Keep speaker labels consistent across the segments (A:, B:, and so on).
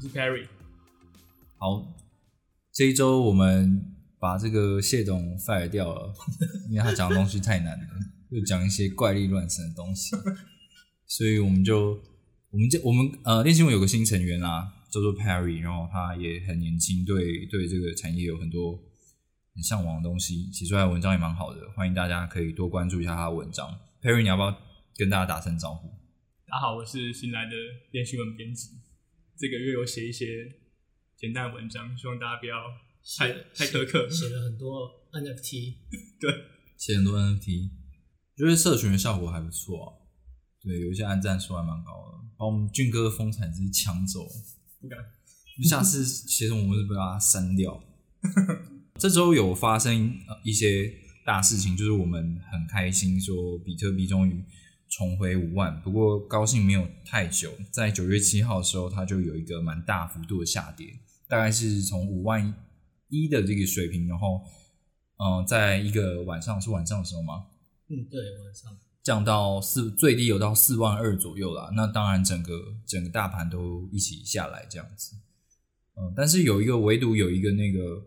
A: 我是 Perry。
B: 好，这一周我们把这个谢董 fire 掉了，因为他讲的东西太难了，又讲一些怪力乱神的东西，所以我们就，我们这我们呃练习文有个新成员啦，叫做 Perry，然后他也很年轻，对对这个产业有很多很向往的东西，写出来的文章也蛮好的，欢迎大家可以多关注一下他的文章。Perry，你要不要跟大家打声招呼？
A: 大家好，我是新来的练习文编辑，这个月有写一些简单的文章，希望大家不要太太苛刻。
C: 写了很多 NFT，
A: 对，
B: 写很多 NFT，觉得社群的效果还不错啊。对，有一些按赞数还蛮高的，把我们俊哥的风采直接抢走。
A: 不敢，
B: 下次写什么我就把它删掉。这周有发生一些大事情，就是我们很开心，说比特币终于重回五万。不过高兴没有太久，在九月七号的时候，它就有一个蛮大幅度的下跌，大概是从五万一的这个水平，然后嗯，在一个晚上是晚上的时候吗？
C: 嗯，对，晚上
B: 降到四最低有到四万二左右啦。那当然，整个整个大盘都一起下来这样子。嗯，但是有一个唯独有一个那个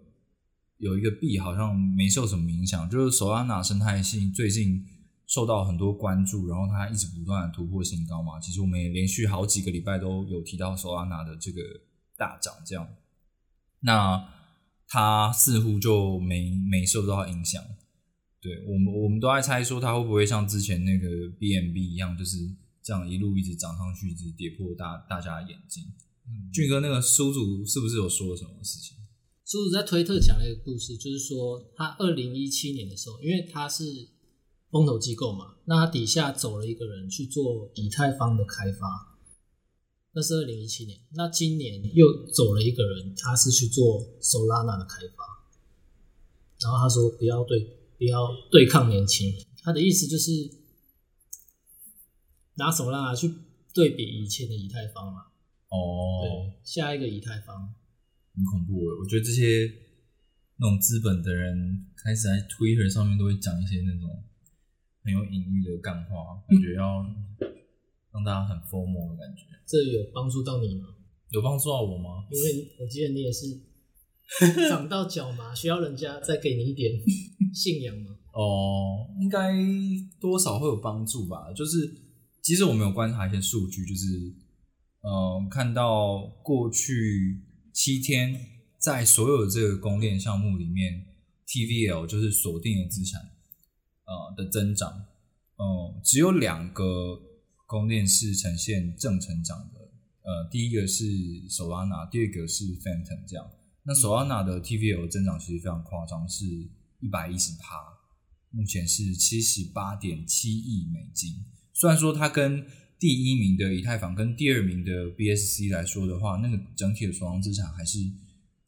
B: 有一个币好像没受什么影响，就是 Solana 生态系最近受到很多关注，然后它一直不断的突破新高嘛。其实我们也连续好几个礼拜都有提到 Solana 的这个大涨这样。那它似乎就没没受到影响。对我们，我们都在猜说它会不会像之前那个 BNB 一样，就是这样一路一直涨上去，一直跌破大大家的眼睛。嗯，俊哥，那个苏主是不是有说什么事情？
C: 叔叔在推特讲了一个故事，就是说他二零一七年的时候，因为他是风投机构嘛，那他底下走了一个人去做以太坊的开发，那是二零一七年。那今年又走了一个人，他是去做 Solana 的开发，然后他说不要对。不要对抗年轻人，他的意思就是拿手拉去对比以前的以太坊嘛。
B: 哦，
C: 对，下一个以太坊
B: 很恐怖诶，我觉得这些那种资本的人开始在 Twitter 上面都会讲一些那种很有隐喻的干话，感觉要让大家很 formal 的感觉。
C: 这有帮助到你吗？
B: 有帮助到我吗？
C: 因为我记得你也是 长到脚麻，需要人家再给你一点信仰吗？
B: 哦，应该多少会有帮助吧。就是其实我们有观察一些数据，就是嗯，看到过去七天在所有这个公链项目里面，TVL 就是锁定的资产呃的增长，嗯，只有两个供电是呈现正成长的。呃，第一个是 Solana，第二个是 Phantom，这样。那 Solana 的 TVL 增长其实非常夸张，是一百一十趴。目前是七十八点七亿美金。虽然说它跟第一名的以太坊跟第二名的 BSC 来说的话，那个整体的所藏资产还是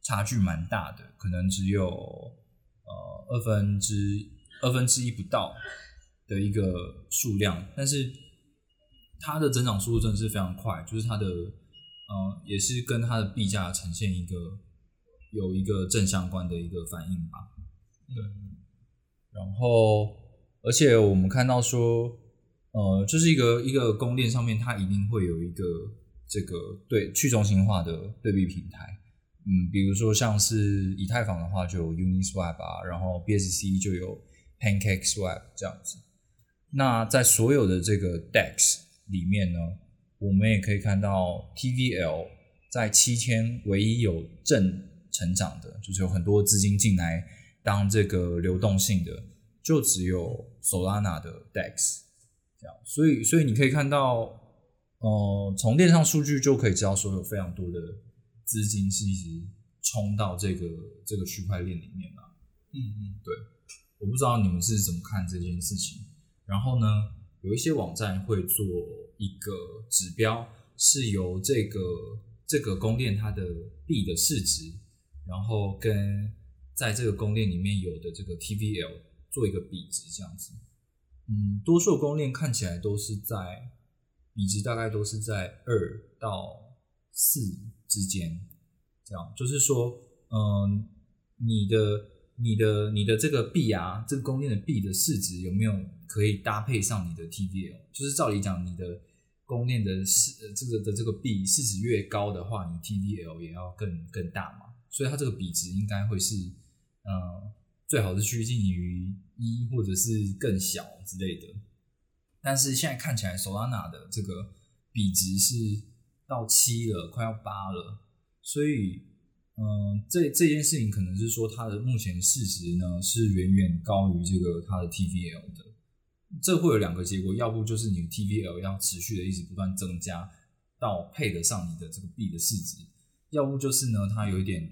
B: 差距蛮大的，可能只有呃二分之二分之一不到的一个数量。但是它的增长速度真的是非常快，就是它的呃也是跟它的币价呈现一个有一个正相关的一个反应吧。对。然后，而且我们看到说，呃，就是一个一个供链上面，它一定会有一个这个对去中心化的对比平台。嗯，比如说像是以太坊的话，就有 Uniswap 啊，然后 BSC 就有 PancakeSwap 这样子。那在所有的这个 DEX 里面呢，我们也可以看到 TVL 在七天唯一有正成长的，就是有很多资金进来。当这个流动性的就只有 Solana 的 DEX 这样，所以所以你可以看到，呃，从链上数据就可以知道说有非常多的资金是一直冲到这个这个区块链里面嘛。
C: 嗯嗯，
B: 对，我不知道你们是怎么看这件事情。然后呢，有一些网站会做一个指标，是由这个这个公链它的币的市值，然后跟在这个公链里面有的这个 TVL 做一个比值，这样子。嗯，多数公链看起来都是在比值大概都是在二到四之间，这样就是说，嗯，你的你的你的这个币啊，这个公链的币的市值有没有可以搭配上你的 TVL？就是照理讲，你的公链的市这个的这个币市值越高的话，你 TVL 也要更更大嘛，所以它这个比值应该会是，嗯，最好是趋近于一或者是更小之类的。但是现在看起来，Solana 的这个比值是到七了，快要八了，所以，嗯，这这件事情可能是说它的目前市值呢是远远高于这个它的 TVL 的。这会有两个结果，要不就是你的 TVL 要持续的一直不断增加到配得上你的这个币的市值，要不就是呢它有一点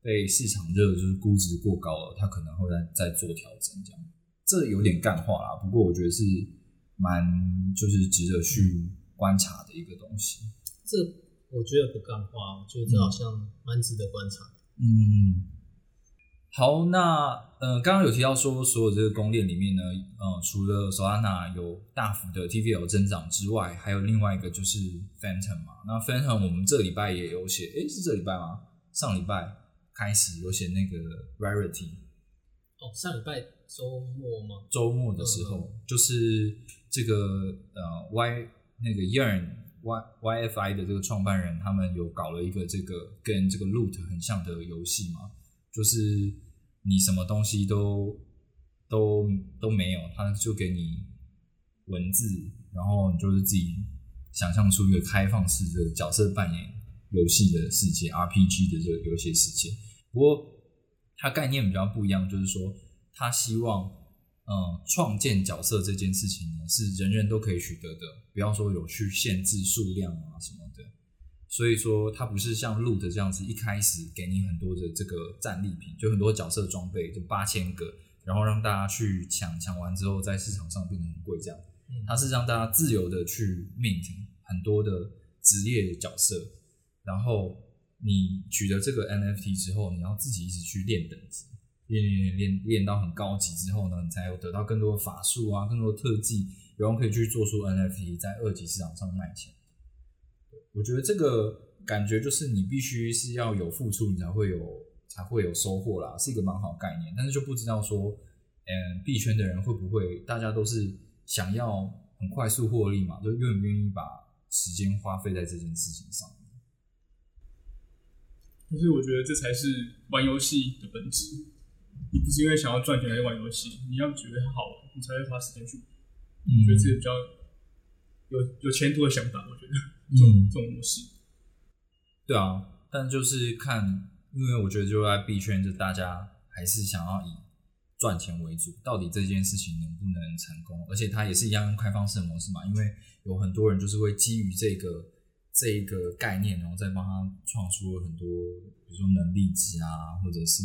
B: 被市场热，就是估值过高了，它可能会再再做调整这样。这有点干话啦，不过我觉得是蛮就是值得去观察的一个东西。
C: 这我觉得不干话，我觉得这好像蛮值得观察的。
B: 嗯，好，那呃，刚刚有提到说，所有这个公链里面呢，呃，除了 Solana 有大幅的 TVL 增长之外，还有另外一个就是 Phantom 嘛。那 Phantom 我们这礼拜也有写，诶，是这礼拜吗？上礼拜开始有写那个 Rarity，
C: 哦，上礼拜周末吗？
B: 周末的时候，就是这个呃 Y 那个 Yearn Y YFI 的这个创办人，他们有搞了一个这个跟这个 Loot 很像的游戏嘛，就是你什么东西都都都没有，他就给你文字，然后你就是自己想象出一个开放式的角色扮演游戏的世界，RPG 的这个游戏世界。不过它概念比较不一样，就是说他希望，嗯，创建角色这件事情呢是人人都可以取得的，不要说有去限制数量啊什么的。所以说它不是像 Loot 这样子，一开始给你很多的这个战利品，就很多角色装备，就八千个，然后让大家去抢，抢完之后在市场上变得很贵这样。它是让大家自由的去 mint 很多的职业角色，然后你取得这个 NFT 之后，你要自己一直去练等级，练练练练练到很高级之后呢，你才有得到更多法术啊，更多特技，然后可以去做出 NFT 在二级市场上卖钱。我觉得这个感觉就是你必须是要有付出，你才会有才会有收获啦，是一个蛮好概念。但是就不知道说，嗯，币圈的人会不会大家都是想要很快速获利嘛，就愿不愿意把时间花费在这件事情上面？
A: 可是我觉得这才是玩游戏的本质。你不是因为想要赚钱来玩游戏，你要觉得好玩，你才会花时间去玩。
B: 嗯
A: 我觉得这个比较有有前途的想法。我觉得这种、
B: 嗯
A: 这种模式，
B: 对啊，但就是看，因为我觉得就在币圈，就大家还是想要以赚钱为主，到底这件事情能不能成功？而且它也是一样用开放式的模式嘛，因为有很多人就是会基于这个这一个概念，然后再帮他创出了很多，比如说能力值啊，或者是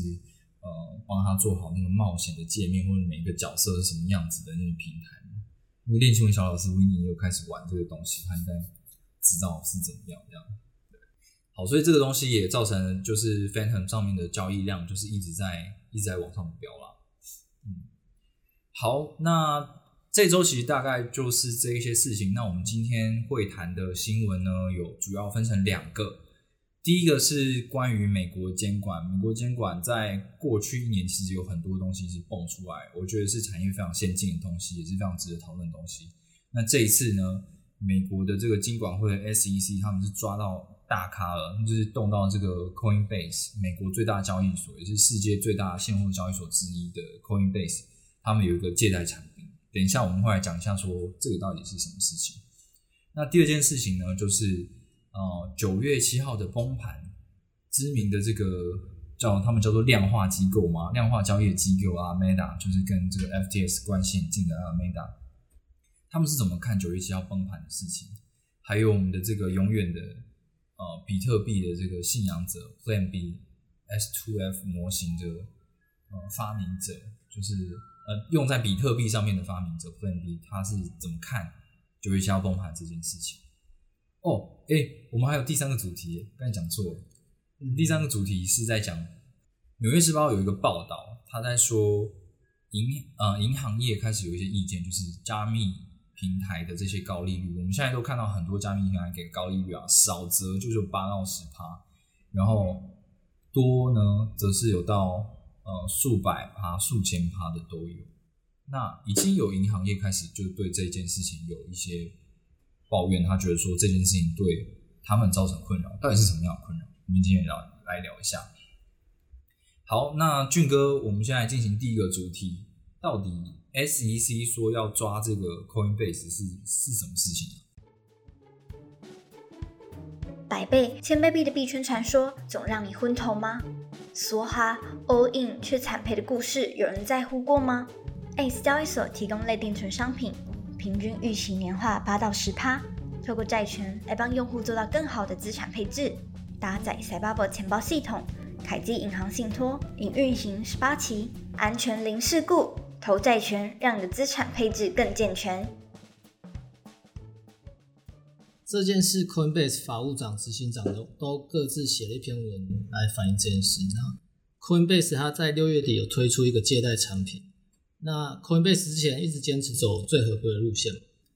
B: 呃帮他做好那个冒险的界面，或者每一个角色是什么样子的那个平台。因为练习文小老师 w i n n 也有开始玩这个东西，他应该知道是怎么样这样。好，所以这个东西也造成就是 Phantom 上面的交易量就是一直在一直在往上飙啦。嗯，好，那这周其实大概就是这一些事情。那我们今天会谈的新闻呢，有主要分成两个。第一个是关于美国监管，美国监管在过去一年其实有很多东西是蹦出来，我觉得是产业非常先进的东西，也是非常值得讨论的东西。那这一次呢，美国的这个金管会 SEC 他们是抓到大咖了，就是动到这个 Coinbase 美国最大交易所，也是世界最大现货交易所之一的 Coinbase，他们有一个借贷产品。等一下我们会来讲一下说这个到底是什么事情。那第二件事情呢，就是呃九月七号的崩盘，知名的这个叫他们叫做量化机构嘛，量化交易机构啊 meda 就是跟这个 FTS 关系很近的啊 meda 他们是怎么看九月七号崩盘的事情？还有我们的这个永远的呃比特币的这个信仰者 Plan B S2F 模型的呃发明者，就是呃用在比特币上面的发明者 Plan B，他是怎么看九月七号崩盘这件事情哦，哎、我们还有第三个主题，刚才讲错了。
C: 嗯
B: 第三个主题是在讲《纽约时报》有一个报道，他在说银呃银行业开始有一些意见，就是加密平台的这些高利率，我们现在都看到很多加密平台给高利率啊，少则就是有八到十趴，然后多呢则是有到呃数百趴、数千趴的都有。那已经有银行业开始就对这件事情有一些抱怨，他觉得说这件事情对他们造成困扰，到底是什么样的困扰？我们今天也聊来聊一下。好，那俊哥，我们现在进行第一个主题，到底 SEC 说要抓这个 Coinbase 是是什么事情啊？
D: 百倍、千倍币的币圈传说总让你昏头吗？梭哈 all in 却惨赔的故事，有人在乎过吗？ACE 交易所提供类定存商品，平均预期年化八到十趴，透过债权来帮用户做到更好的资产配置。搭载 Cybaba 钱包系统，凯基银行信托已运行十八期，安全零事故，投债权让你的资产配置更健全。
C: 这件事，Coinbase 法务长、执行长都都各自写了一篇文来反映这件事。那 Coinbase 它在六月底有推出一个借贷产品，那 Coinbase 之前一直坚持走最合规的路线，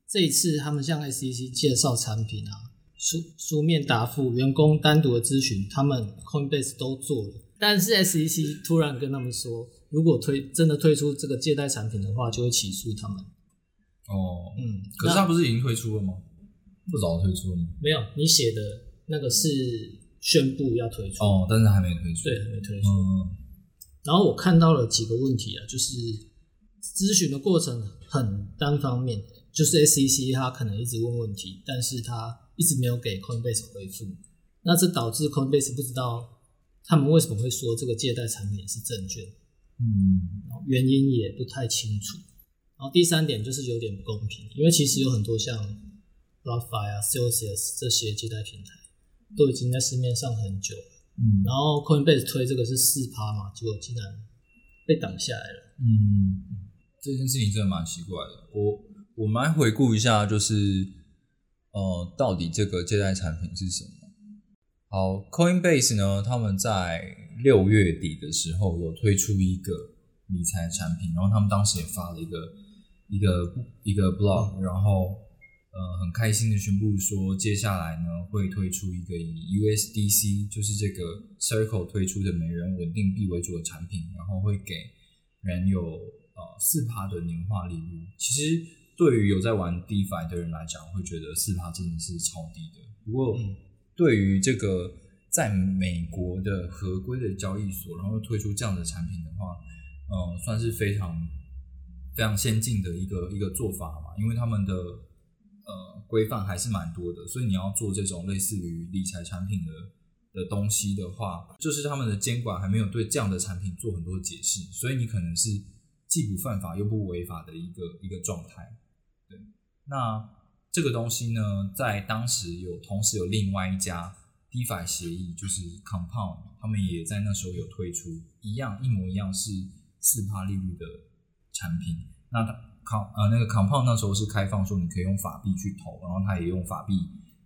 C: 这一次他们向 SEC 介绍产品啊，书书面答复、员工单独的咨询，他们 Coinbase 都做了，但是 SEC 突然跟他们说，如果推真的推出这个借贷产品的话，就会起诉他们。
B: 哦，
C: 嗯，
B: 可是他不是已经推出了吗？不早推出了吗？
C: 没有，你写的那个是宣布要推出，
B: 哦，但是还没推出。
C: 对，还没推出。
B: 嗯，
C: 然后我看到了几个问题啊，就是咨询的过程很单方面，就是 SEC 他可能一直问问题，但是他一直没有给 Coinbase 回复，那这导致 Coinbase 不知道他们为什么会说这个借贷产品是证券，
B: 嗯，
C: 原因也不太清楚。然后第三点就是有点不公平，因为其实有很多像 BlockFi 啊、Celsius 这些借贷平台都已经在市面上很久了。
B: 嗯，
C: 然后 Coinbase 推这个是四趴嘛，结果竟然被挡下来了。
B: 嗯，这件事情真的蛮奇怪的。我我们来回顾一下，就是呃，到底这个借贷产品是什么？好，Coinbase 呢，他们在六月底的时候有推出一个理财产品，然后他们当时也发了一个一个一个 blog，然后呃很开心的宣布说，接下来呢会推出一个以 USDC 就是这个 Circle 推出的美元稳定币为主的产品，然后会给人有呃四趴的年化利率。其实对于有在玩 DeFi 的人来讲，会觉得四趴真的是超低的。不过
C: 嗯
B: 对于这个在美国的合规的交易所，然后推出这样的产品的话，呃，算是非常非常先进的一个一个做法嘛，因为他们的呃规范还是蛮多的，所以你要做这种类似于理财产品的的东西的话，就是他们的监管还没有对这样的产品做很多解释，所以你可能是既不犯法又不违法的一个一个状态。对，那这个东西呢，在当时有同时有另外一家 DeFi 协议，就是 Compound，他们也在那时候有推出一样一模一样是四趴利率的产品。那它 Com 呃那个 Compound 那时候是开放说你可以用法币去投，然后它也用法币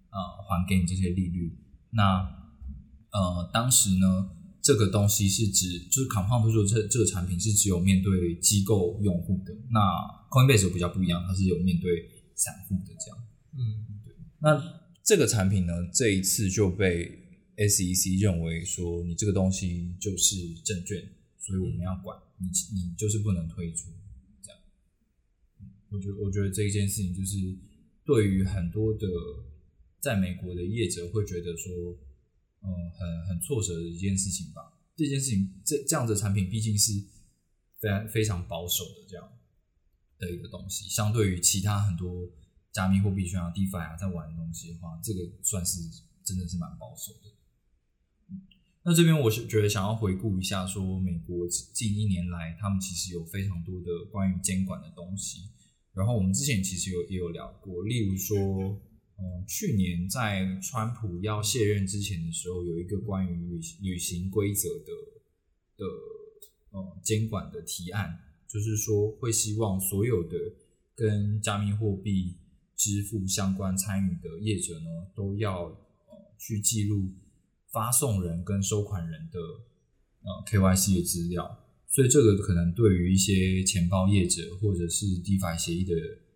B: 呃还给你这些利率。那呃当时呢，这个东西是指就是 Compound 推出的这这个产品是只有面对机构用户的，那 Coinbase 比较不一样，它是有面对散户的这样。
C: 嗯，对
B: 那这个产品呢，这一次就被 SEC 认为说你这个东西就是证券，所以我们要管你，你就是不能推出这样。嗯我觉得，我觉得这一件事情就是对于很多的在美国的业者会觉得说，嗯，很很挫折的一件事情吧。这件事情，这这样的产品毕竟是非常非常保守的这样的一个东西，相对于其他很多加密货币圈啊、DeFi 啊在玩的东西的话，这个算是真的是蛮保守的。那这边我是觉得想要回顾一下，说美国近一年来，他们其实有非常多的关于监管的东西。然后我们之前其实有也有聊过，例如说，呃，去年在川普要卸任之前的时候，有一个关于旅旅行规则的的呃监管的提案，就是说会希望所有的跟加密货币支付相关参与的业者呢，都要呃去记录发送人跟收款人的呃 KYC 的资料。所以这个可能对于一些钱包业者或者是 DeFi 协议的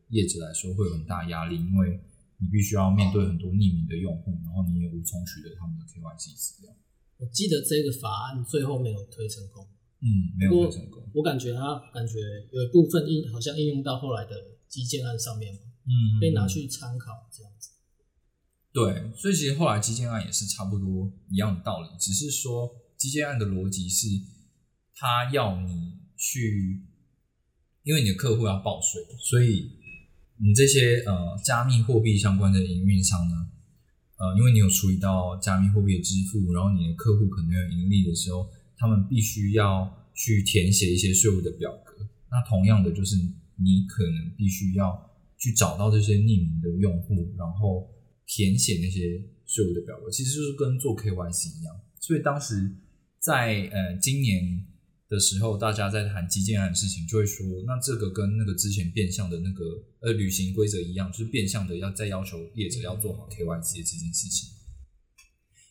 B: 业者来说会有很大压力，因为你必须要面对很多匿名的用户，然后你也无从取得他们的 KYC 资料。
C: 我记得这个法案最后没有推成功，
B: 嗯，没有推成功。
C: 我感觉它感觉有一部分应好像应用到后来的基建案上面嘛，
B: 嗯，
C: 被拿去参考这样子。
B: 对，所以其实后来基建案也是差不多一样的道理，只是说基建案的逻辑是，它要你去，因为你的客户要报税，所以你这些呃加密货币相关的营运商呢，呃，因为你有处理到加密货币的支付，然后你的客户可能有盈利的时候，他们必须要去填写一些税务的表格。那同样的，就是你可能必须要去找到这些匿名的用户，然后填写那些税务的表格，其实就是跟做 KYC 一样。所以当时在呃今年的时候，大家在谈基建案的事情，就会说，那这个跟那个之前变相的那个呃履行规则一样，就是变相的要再要求业者要做好 KYC 这件事情。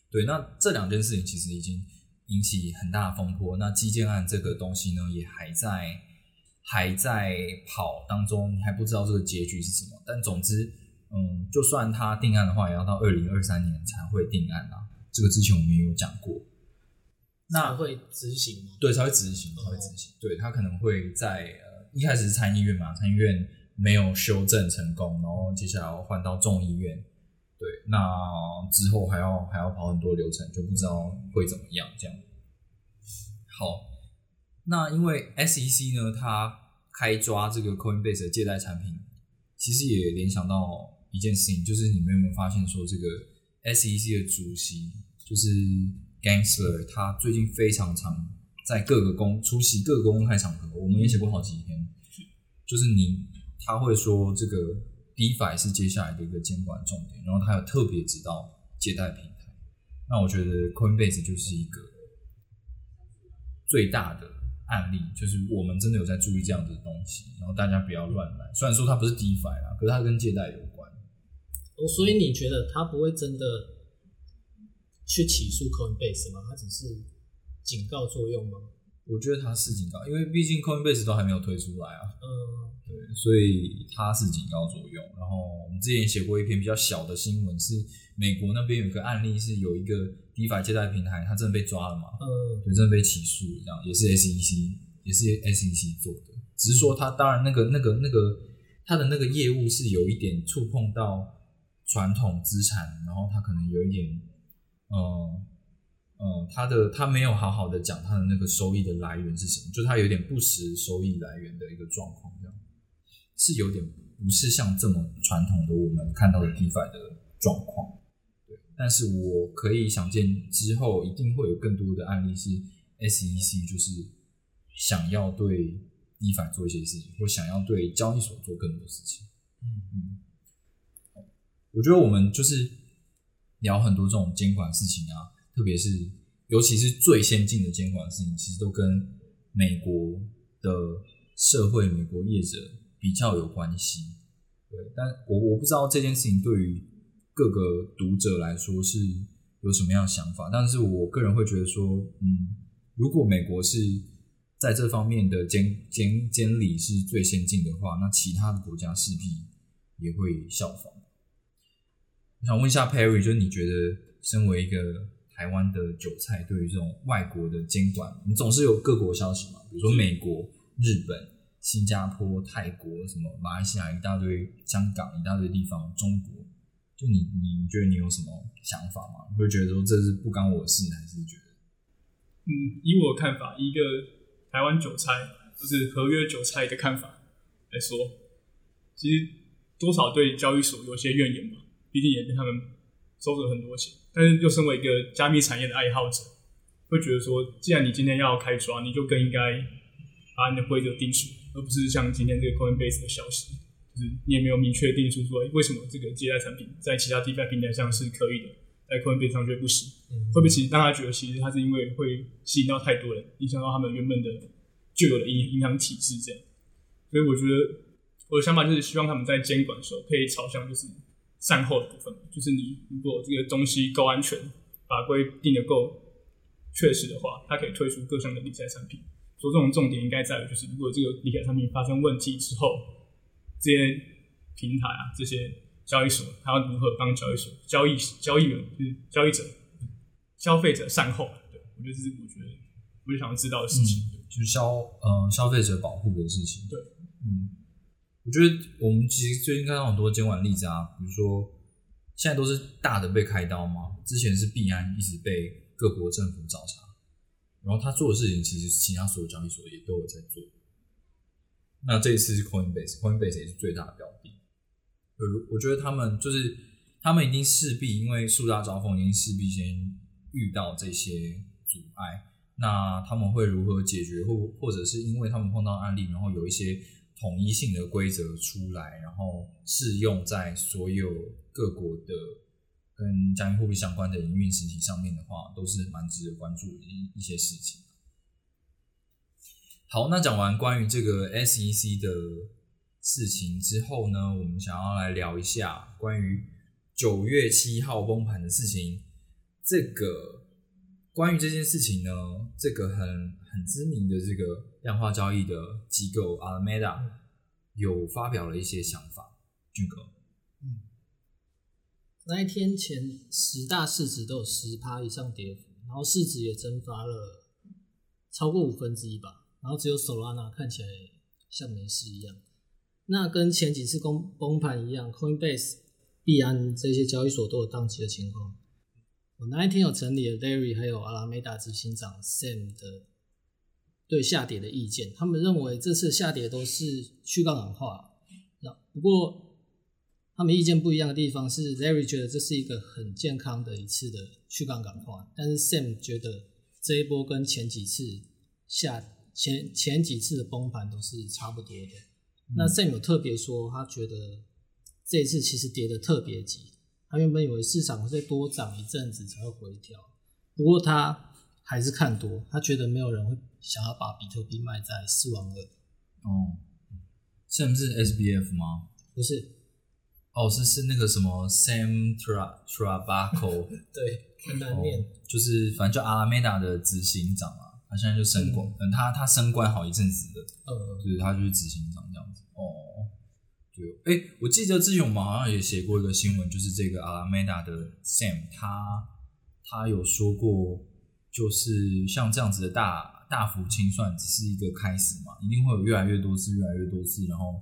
B: 对，那这两件事情其实已经引起很大的风波。那基建案这个东西呢，也还在还在跑当中，还不知道这个结局是什么。但总之，嗯，就算它定案的话，也要到二零二三年才会定案啊。这个之前我们也有讲过。那
C: 才会执行吗？
B: 对，才会执行，才会执行。对他可能会在呃一开始是参议院嘛，参议院没有修正成功，然后接下来要换到众议院，对，那之后还要还要跑很多流程，就不知道会怎么样这样。好，那因为 SEC 呢，它开抓这个 Coinbase 的借贷产品，其实也联想到一件事情，就是你们有没有发现说，这个 SEC 的主席就是 Gangster，他最近非常常在各个公出席各个公开场合，我们也写过好几篇，就是你他会说这个 DeFi 是接下来的一个监管重点，然后他有特别指到借贷平台，那我觉得 Coinbase 就是一个最大的案例，就是我们真的有在注意这样子的东西，然后大家不要乱来。虽然说它不是 DeFi 啦，可是它跟借贷有关。
C: 哦，所以你觉得他不会真的去起诉 Coinbase 吗？它只是警告作用吗？
B: 我觉得它是警告，因为毕竟 Coinbase 都还没有推出来啊，
C: 嗯，
B: 对，所以它是警告作用。然后我们之前写过一篇比较小的新闻，是美国那边有个案例，是有一个 DeFi 借贷平台，它真的被抓了嘛？
C: 嗯，
B: 对，真的被起诉，这样也是 SEC，也是 SEC 做的。只是说它当然那个那个那个它的那个业务是有一点触碰到传统资产，然后它可能有一点，嗯嗯，他的他没有好好的讲他的那个收益的来源是什么，就他有点不实收益来源的一个状况，这样是有点不是像这么传统的我们看到的 DeFi 的状况。对，但是我可以想见之后一定会有更多的案例是 SEC 就是想要对 DeFi 做一些事情，或想要对交易所做更多事情。嗯嗯，我觉得我们就是聊很多这种监管事情啊，特别是尤其是最先进的监管事情，其实都跟美国的社会、美国业者比较有关系。对，但我我不知道这件事情对于各个读者来说是有什么样的想法，但是我个人会觉得说，嗯，如果美国是在这方面的监监监理是最先进的话，那其他的国家势必也会效仿。我想问一下 Perry，就是你觉得身为一个台湾的韭菜，对于这种外国的监管，你总是有各国消息嘛？比如说美国、日本、新加坡、泰国，什么马来西亚一大堆，香港一大堆地方，中国，就你你你觉得你有什么想法吗？你会觉得说这是不干我的事，还是觉得
A: 嗯，以我的看法，一个台湾韭菜，就是合约韭菜的看法来说，其实多少对交易所有些怨言嘛，毕竟也被他们收了很多钱。但是，又身为一个加密产业的爱好者，会觉得说，既然你今天要开抓，你就更应该把你的规则定出，而不是像今天这个 Coinbase 的消息，就是你也没有明确定出说，为什么这个借贷产品在其他 DeFi 平台上是可以的，在 Coinbase 上却不行？会不会其实让他觉得，其实他是因为会吸引到太多人，影响到他们原本的旧有的银银行体制这样？所以我觉得我的想法就是希望他们在监管的时候可以朝向就是善后的部分，就是你如果这个东西够安全，法规定的够确实的话，它可以推出各项的理财产品。所以这种重点应该在于，就是如果这个理财产品发生问题之后，这些平台啊，这些交易所，它要如何帮交易所交易交易员就是交易者消费者善后？对我觉得这是我觉得我就想要知道的事情。
B: 就是消呃消费者保护的事情。
A: 对，
B: 嗯，我觉得我们其实最近看到很多监管例子啊，比如说现在都是大的被开刀嘛，之前是币安一直被各国政府找茬，然后他做的事情其实其他所有交易所也都有在做。那这一次是 Coinbase，Coinbase 也是最大的标的。呃，我觉得他们就是他们已经势必因为树大招风，已经势必先遇到这些阻碍。那他们会如何解决，或或者是因为他们碰到案例，然后有一些统一性的规则出来，然后适用在所有各国的跟加密货币相关的营运实体上面的话，都是蛮值得关注的一一些事情。好，那讲完关于这个 SEC 的事情之后呢，我们想要来聊一下关于九月七号崩盘的事情。这个关于这件事情呢，这个很很知名的这个量化交易的机构 Alameda 有发表了一些想法。俊哥，
C: 那一天前十大市值都有十趴以上跌幅，然后市值也蒸发了超过五分之一吧。然后只有 Solana 看起来像没事一样。那跟前几次崩崩盘一样，Coinbase、币安这些交易所都有宕机的情况。我那一天有整理了 Larry 还有阿拉梅达执行长 Sam 的对下跌的意见，他们认为这次下跌都是去杠杆化。不过他们意见不一样的地方是，Larry 觉得这是一个很健康的一次的去杠杆化，但是 Sam 觉得这一波跟前几次下。前前几次的崩盘都是差不多的。那 Sam 有特别说，他觉得这一次其实跌的特别急。他原本以为市场会再多涨一阵子才会回调，不过他还是看多。他觉得没有人会想要把比特币卖在四万二。
B: 哦，Sam 是 SBF 吗？
C: 不是，
B: 哦，是是那个什么 Sam Tra Trabaco，
C: 对，很难念，
B: 就是反正就阿拉梅达的执行长啊。他现在就升官，嗯，他他升官好一阵子的，
C: 呃，
B: 就是他就是执行长这样子。哦，对，哎，我记得之前我们好像也写过一个新闻，就是这个阿拉梅达的 Sam，他他有说过，就是像这样子的大大幅清算只是一个开始嘛，一定会有越来越多次、越来越多次，然后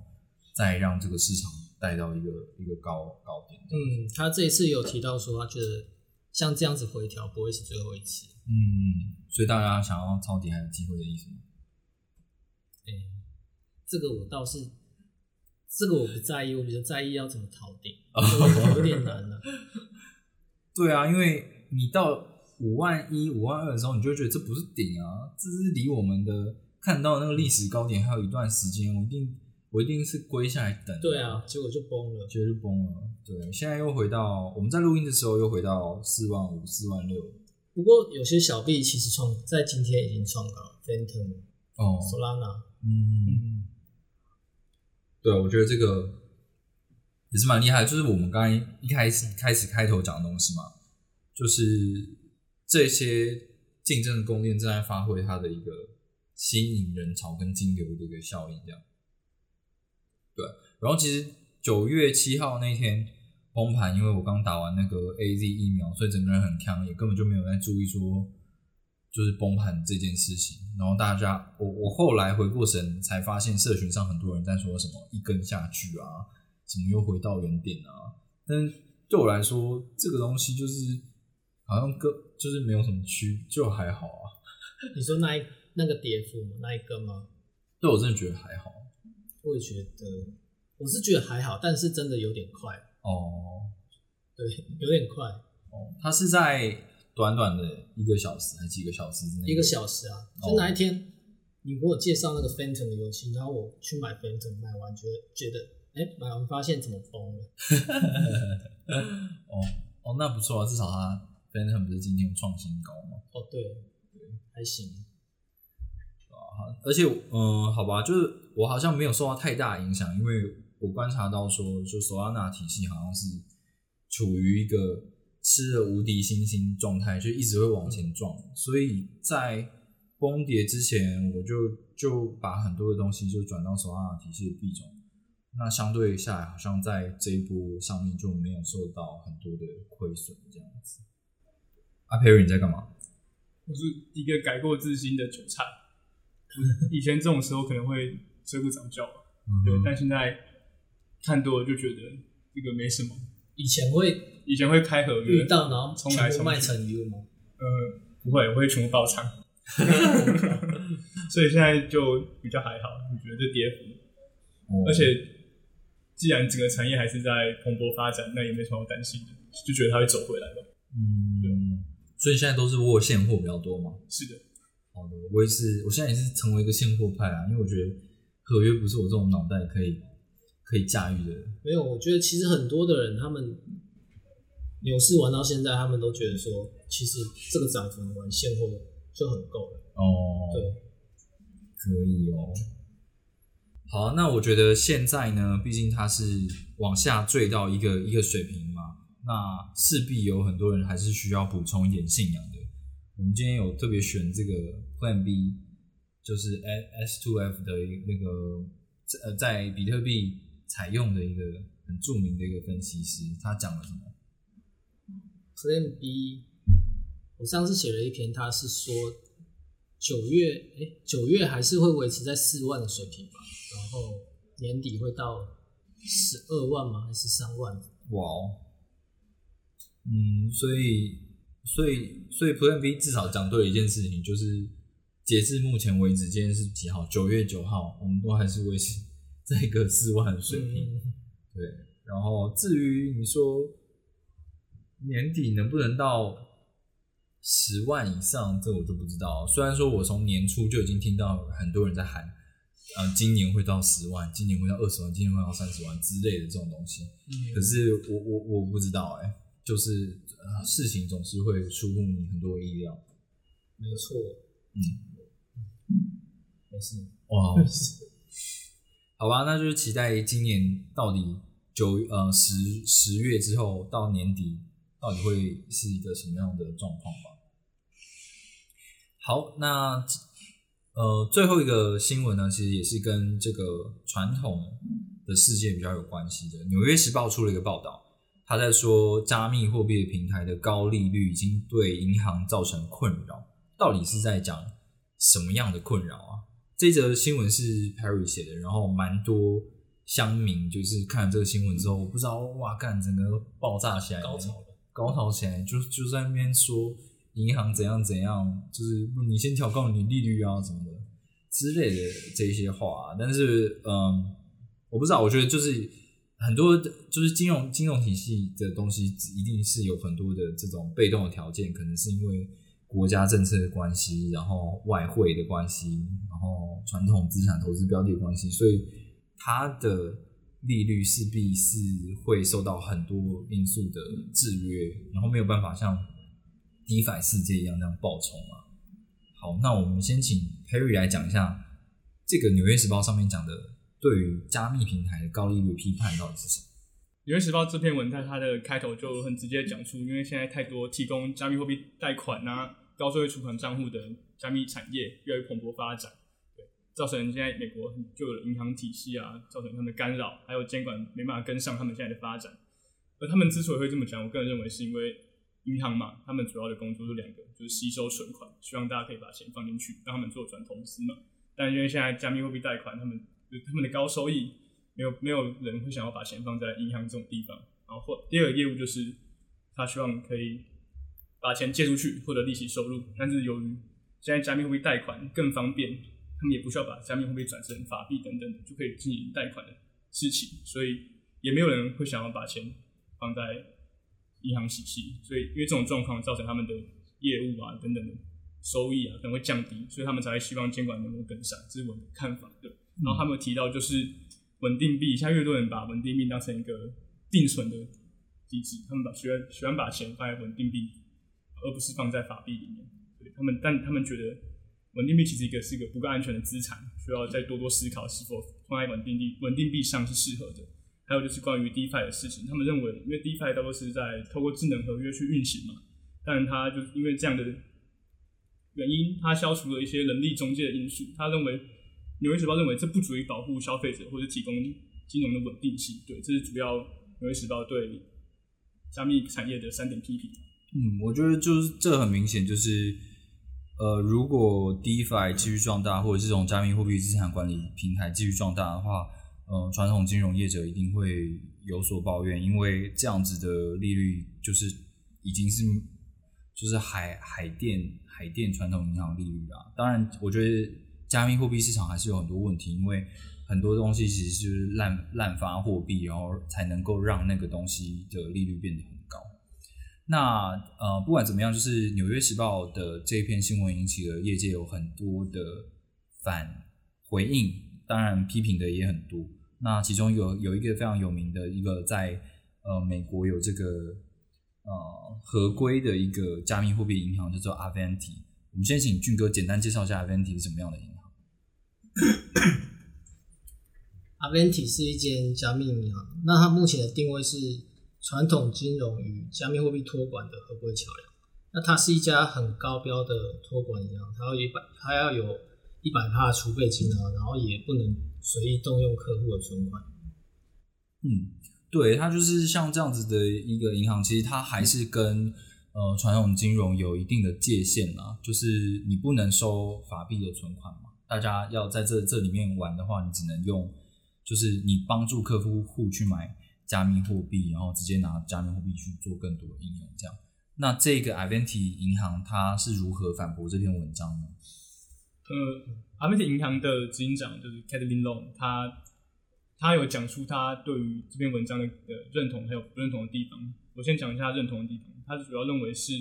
B: 再让这个市场带到一个一个高高点。
C: 嗯，他这一次有提到说，他觉得像这样子回调不会是最后一次。
B: 嗯，所以大家想要抄底还有机会的意思吗？
C: 哎，这个我倒是，这个我不在意，我比较在意要怎么逃顶，有点难了。
B: 对啊，因为你到五万一、五万二的时候，你就会觉得这不是顶啊，这是离我们的看到那个历史高点还有一段时间，我一定我一定是归下来等。
C: 对啊，结果就崩了，
B: 结果就崩了。对，现在又回到我们在录音的时候又回到四万五、四万六。
C: 不过有些小币其实创在今天已经创高，Phantom
B: 哦
C: ，Solana，
B: 嗯，对，我觉得这个也是蛮厉害。就是我们刚才一开始开始开头讲的东西嘛，就是这些竞争的供应链正在发挥它的一个吸引人潮跟金流的一个效应，这样。对，然后其实九月七号那天。崩盘，因为我刚打完那个 A Z 疫苗，所以整个人很强，也根本就没有在注意说就是崩盘这件事情。然后大家，我我后来回过神，才发现社群上很多人在说什么一根下去啊，什么又回到原点啊。但对我来说，这个东西就是好像跟就是没有什么区，就还好啊。
C: 你说那一那个跌幅那一根吗？
B: 对我真的觉得还好。
C: 我也觉得，我是觉得还好，但是真的有点快。
B: 哦，
C: 对，有点快。
B: 哦，它是在短短的一个小时还是几个小时之内？
C: 一个小时啊！就哪一天你给我介绍那个 Phantom 的游戏，然后我去买 Phantom，买完觉得觉得，哎，买完发现怎么崩了？
B: 哦哦，那不错啊，至少它 Phantom 不是今天创新高吗？
C: 哦，对对，还行。
B: 啊，而且嗯，好吧，就是我好像没有受到太大影响，因为我观察到说，就索拉纳体系好像是处于一个吃了无敌星星状态，就一直会往前撞，所以在崩跌之前，我就就把很多的东西就转到索拉纳体系的币种。那相对下来，好像在这一波上面就没有受到很多的亏损，这样子。阿培瑞，你在干嘛？
A: 我是一个改过自新的韭菜。以前这种时候可能会睡不着觉，对，但现在看多了就觉得这个没什么。
C: 以前会
A: 以前会开合约
C: 遇到，然后
A: 冲来冲去
C: 卖成 U 吗？
A: 呃，不会，我会全部爆仓。所以现在就比较还好，我觉得这跌幅，而且。既然整个产业还是在蓬勃发展，那也没什么好担心的，就觉得它会走回来吧。
B: 嗯，对。所以现在都是握现货比较多嘛？
A: 是的。
B: 好的，我也是，我现在也是成为一个现货派啊，因为我觉得合约不是我这种脑袋可以可以驾驭的。
C: 没有，我觉得其实很多的人，他们牛市玩到现在，他们都觉得说，其实这个涨幅玩现货就很够了。哦，对，
B: 可以哦。好，那我觉得现在呢，毕竟它是往下坠到一个一个水平嘛，那势必有很多人还是需要补充一点信仰的。我们今天有特别选这个 Plan B，就是 S two F 的那个呃，在比特币采用的一个很著名的一个分析师，他讲了什么
C: ？Plan B，我上次写了一篇，他是说九月，哎，九月还是会维持在四万的水平吧。然后年底会到十二万吗？还是三万？
B: 哇哦，嗯，所以所以所以 Plan B 至少讲对了一件事情，就是截至目前为止，今天是几号？九月九号，我们都还是维持在一个四万的水平。对，然后至于你说年底能不能到十万以上，这我就不知道。虽然说我从年初就已经听到很多人在喊。呃，今年会到十万，今年会到二十万，今年会到三十万之类的这种东西。嗯，可是我我我不知道哎，就是呃，事情总是会出乎你很多意料。
C: 没错，嗯，没事，
B: 哇，好吧，那就是期待今年到底九呃十十月之后到年底到底会是一个什么样的状况吧。好，那。呃，最后一个新闻呢，其实也是跟这个传统的世界比较有关系的。《纽约时报》出了一个报道，他在说加密货币平台的高利率已经对银行造成困扰。到底是在讲什么样的困扰啊？这则新闻是 Perry 写的，然后蛮多乡民就是看了这个新闻之后，我不知道哇，干整个爆炸起来，
C: 高潮
B: 高潮起来，就就在那边说。银行怎样怎样，就是你先调高你利率啊什么的之类的这些话，但是嗯，我不知道，我觉得就是很多就是金融金融体系的东西，一定是有很多的这种被动的条件，可能是因为国家政策的关系，然后外汇的关系，然后传统资产投资标的的关系，所以它的利率势必是会受到很多因素的制约，然后没有办法像。DeFi 世界一样那样爆冲啊！好，那我们先请 Perry 来讲一下这个《纽约时报》上面讲的对于加密平台的高利率批判到底是什么。
A: 《纽约时报》这篇文在它的开头就很直接讲出，因为现在太多提供加密货币贷款啊、高收益存款账户的加密产业越来越蓬勃发展，对，造成现在美国就有银行体系啊，造成他们的干扰，还有监管没办法跟上他们现在的发展。而他们之所以会这么讲，我个人认为是因为。银行嘛，他们主要的工作是两个，就是吸收存款，希望大家可以把钱放进去，让他们做转投资嘛。但因为现在加密货币贷款，他们就他们的高收益，没有没有人会想要把钱放在银行这种地方。然后或第二个业务就是，他希望可以把钱借出去获得利息收入。但是由于现在加密货币贷款更方便，他们也不需要把加密货币转成法币等等的，就可以进行贷款的事情，所以也没有人会想要把钱放在。银行体系，所以因为这种状况造成他们的业务啊等等的收益啊可能会降低，所以他们才会希望监管能够跟上，这是我的看法。对，然后他们提到就是稳定币，现在越多人把稳定币当成一个定存的机制，他们把喜欢喜欢把钱放在稳定币，而不是放在法币里面。对他们，但他们觉得稳定币其实一个是一个不够安全的资产，需要再多多思考是否放在稳定币稳定币上是适合的。还有就是关于 DeFi 的事情，他们认为，因为 DeFi 大多是在透过智能合约去运行嘛，但它就是因为这样的原因，它消除了一些人力中介的因素。他认为，纽约时报认为这不足以保护消费者或者提供金融的稳定性。对，这是主要纽约时报对加密产业的三点批评。
B: 嗯，我觉得就是这很明显，就是呃，如果 DeFi 继续壮大，或者这种加密货币资产管理平台继续壮大的话。嗯，传统金融业者一定会有所抱怨，因为这样子的利率就是已经是就是海海淀海淀传统银行利率啊。当然，我觉得加密货币市场还是有很多问题，因为很多东西其实是滥滥发货币，然后才能够让那个东西的利率变得很高。那呃，不管怎么样，就是《纽约时报》的这篇新闻引起了业界有很多的反回应，当然批评的也很多。那其中有有一个非常有名的一个在呃美国有这个呃合规的一个加密货币银行叫做 Avanti。我们先请俊哥简单介绍一下 Avanti 是什么样的银行。
C: Avanti 是一间加密银行，那它目前的定位是传统金融与加密货币托管的合规桥梁。那它是一家很高标的托管银行，它要一百，它要有一百帕储备金额，然后也不能。随意动用客户的存款。
B: 嗯，对，它就是像这样子的一个银行，其实它还是跟呃传统金融有一定的界限啦，就是你不能收法币的存款。大家要在这这里面玩的话，你只能用，就是你帮助客户户去买加密货币，然后直接拿加密货币去做更多的应用。这样，那这个 Avanti 银行它是如何反驳这篇文章呢？
A: 呃。阿美特银行的执行长就是 k a t h l e n Long，他他有讲出他对于这篇文章的认同还有不认同的地方。我先讲一下认同的地方，他主要认为是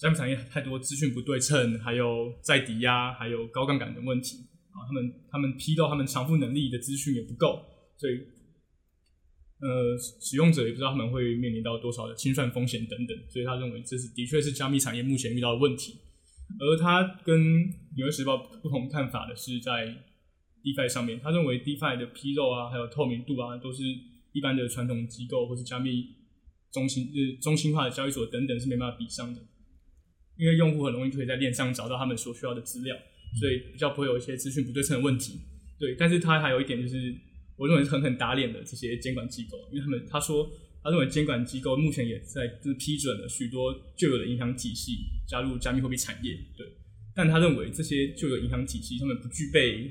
A: 加密产业太多资讯不对称，还有再抵押，还有高杠杆的问题啊。他们他们批到他们偿付能力的资讯也不够，所以呃使用者也不知道他们会面临到多少的清算风险等等。所以他认为这是的确是加密产业目前遇到的问题。而他跟《纽约时报》不同看法的是，在 DeFi 上面，他认为 DeFi 的披露啊，还有透明度啊，都是一般的传统机构或是加密中心呃中心化的交易所等等是没办法比上的，因为用户很容易可以在链上找到他们所需要的资料，所以比较不会有一些资讯不对称的问题。对，但是他还有一点就是，我认为是狠狠打脸的这些监管机构，因为他们他说。他认为监管机构目前也在就是批准了许多旧有的银行体系加入加密货币产业，对。但他认为这些旧有银行体系他们不具备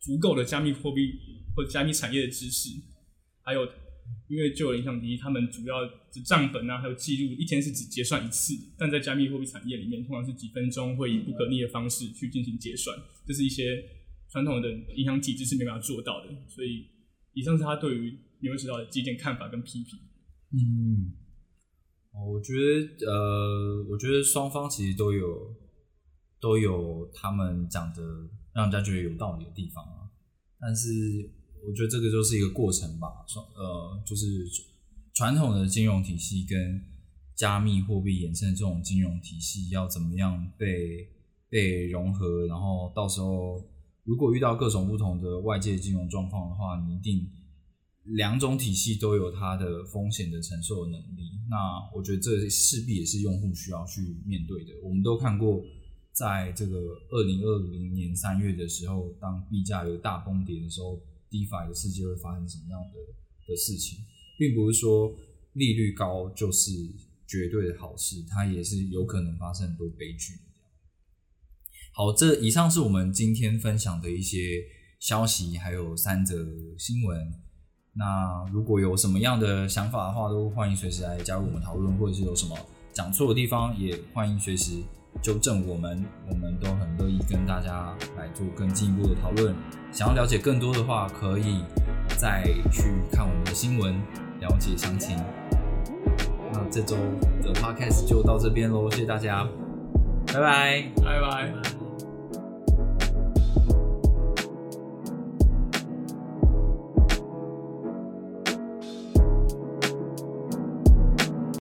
A: 足够的加密货币或加密产业的知识，还有因为旧有银行体系他们主要的账本啊还有记录一天是只结算一次，但在加密货币产业里面通常是几分钟会以不可逆的方式去进行结算，这是一些传统的银行体制是没办法做到的。所以以上是他对于纽约时报的几点看法跟批评。
B: 嗯，我觉得呃，我觉得双方其实都有都有他们讲的让人家觉得有道理的地方啊。但是我觉得这个就是一个过程吧，呃，就是传统的金融体系跟加密货币衍生这种金融体系要怎么样被被融合，然后到时候如果遇到各种不同的外界金融状况的话，你一定。两种体系都有它的风险的承受能力，那我觉得这势必也是用户需要去面对的。我们都看过，在这个二零二零年三月的时候，当币价有大崩跌的时候，DeFi 的世界会发生什么样的的事情，并不是说利率高就是绝对的好事，它也是有可能发生很多悲剧。好，这以上是我们今天分享的一些消息，还有三则新闻。那如果有什么样的想法的话，都欢迎随时来加入我们讨论，或者是有什么讲错的地方，也欢迎随时纠正我们，我们都很乐意跟大家来做更进一步的讨论。想要了解更多的话，可以再去看我们的新闻，了解详情。那这周的 podcast 就到这边喽，谢谢大家，拜拜，
A: 拜拜。